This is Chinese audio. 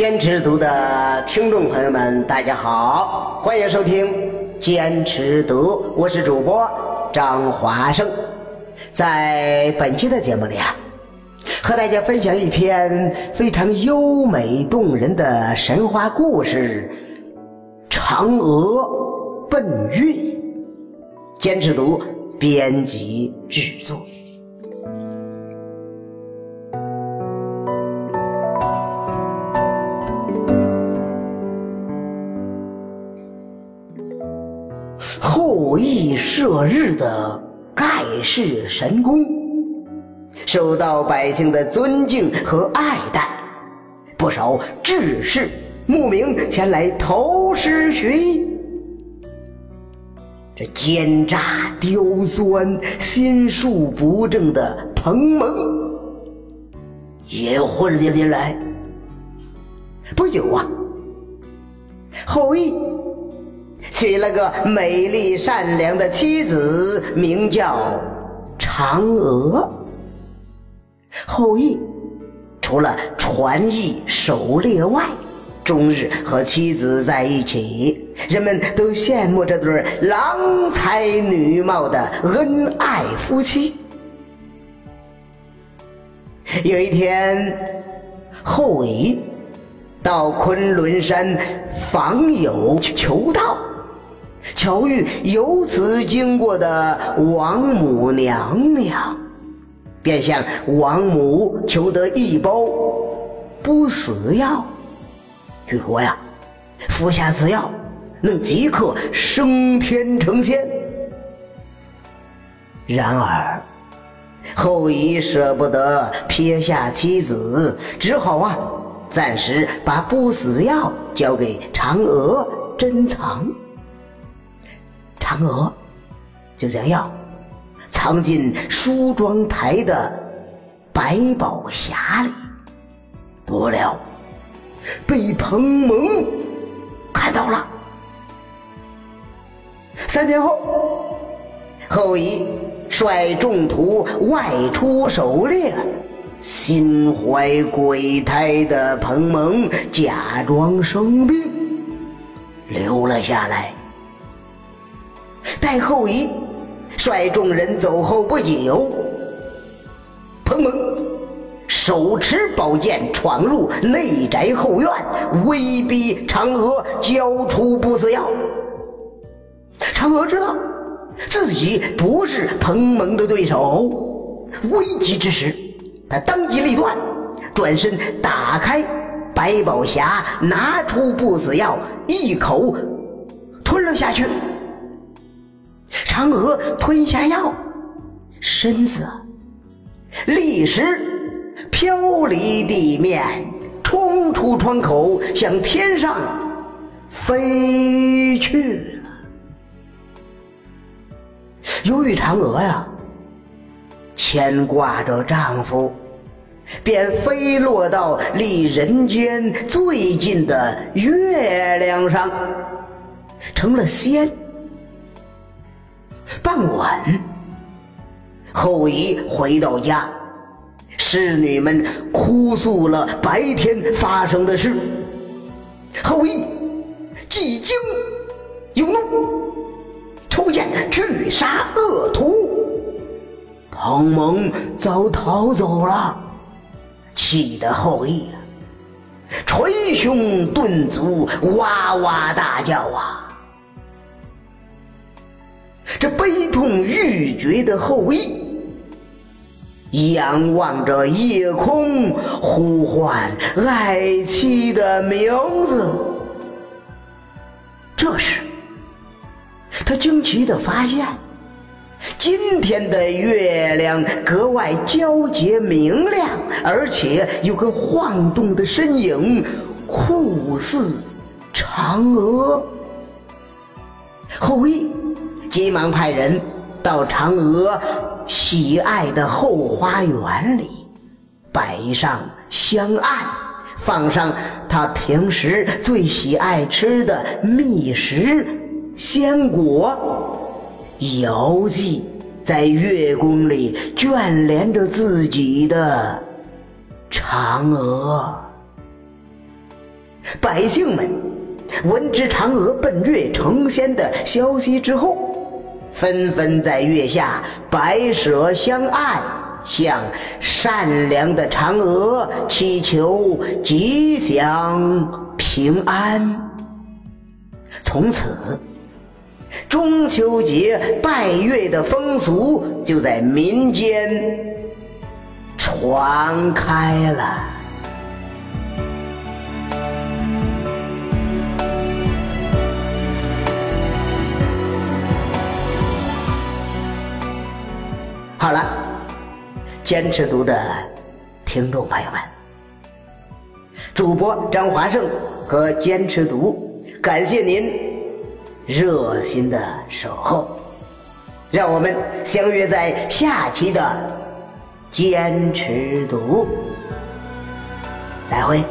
坚持读的听众朋友们，大家好，欢迎收听《坚持读》，我是主播张华生。在本期的节目里啊，和大家分享一篇非常优美动人的神话故事《嫦娥奔月》。坚持读编辑制作。羿射日的盖世神功，受到百姓的尊敬和爱戴，不少志士慕名前来投师学艺。这奸诈刁钻、心术不正的彭蒙也混了进来。不久啊，后羿。娶了个美丽善良的妻子，名叫嫦娥。后羿除了传艺狩猎外，终日和妻子在一起，人们都羡慕这对郎才女貌的恩爱夫妻。有一天，后羿到昆仑山访友求道。巧遇由此经过的王母娘娘，便向王母求得一包不死药。据说呀，服下此药能即刻升天成仙。然而，后羿舍不得撇下妻子，只好啊，暂时把不死药交给嫦娥珍藏。嫦娥就将药藏进梳妆台的百宝匣里，不料被彭蒙看到了。三天后，后羿率众徒外出狩猎，心怀鬼胎的彭蒙假装生病，留了下来。待后羿率众人走后不久，彭蒙手持宝剑闯入内宅后院，威逼嫦娥交出不死药。嫦娥知道自己不是彭蒙的对手，危急之时，他当机立断，转身打开百宝匣，拿出不死药，一口吞了下去。嫦娥吞下药，身子立时飘离地面，冲出窗口，向天上飞去了。由于嫦娥呀牵挂着丈夫，便飞落到离人间最近的月亮上，成了仙。傍晚，后羿回到家，侍女们哭诉了白天发生的事。后羿既惊又怒，出剑去杀恶徒。彭蒙早逃走了，气得后羿啊，捶胸顿足，哇哇大叫啊！这悲痛欲绝的后羿，仰望着夜空，呼唤爱妻的名字。这时，他惊奇的发现，今天的月亮格外皎洁明亮，而且有个晃动的身影，酷似嫦娥。后羿。急忙派人到嫦娥喜爱的后花园里，摆上香案，放上她平时最喜爱吃的蜜食鲜果，遥祭在月宫里眷恋着自己的嫦娥。百姓们闻知嫦娥奔月成仙的消息之后，纷纷在月下摆舍香案，向善良的嫦娥祈求吉祥平安。从此，中秋节拜月的风俗就在民间传开了。好了，坚持读的听众朋友们，主播张华胜和坚持读，感谢您热心的守候，让我们相约在下期的坚持读，再会。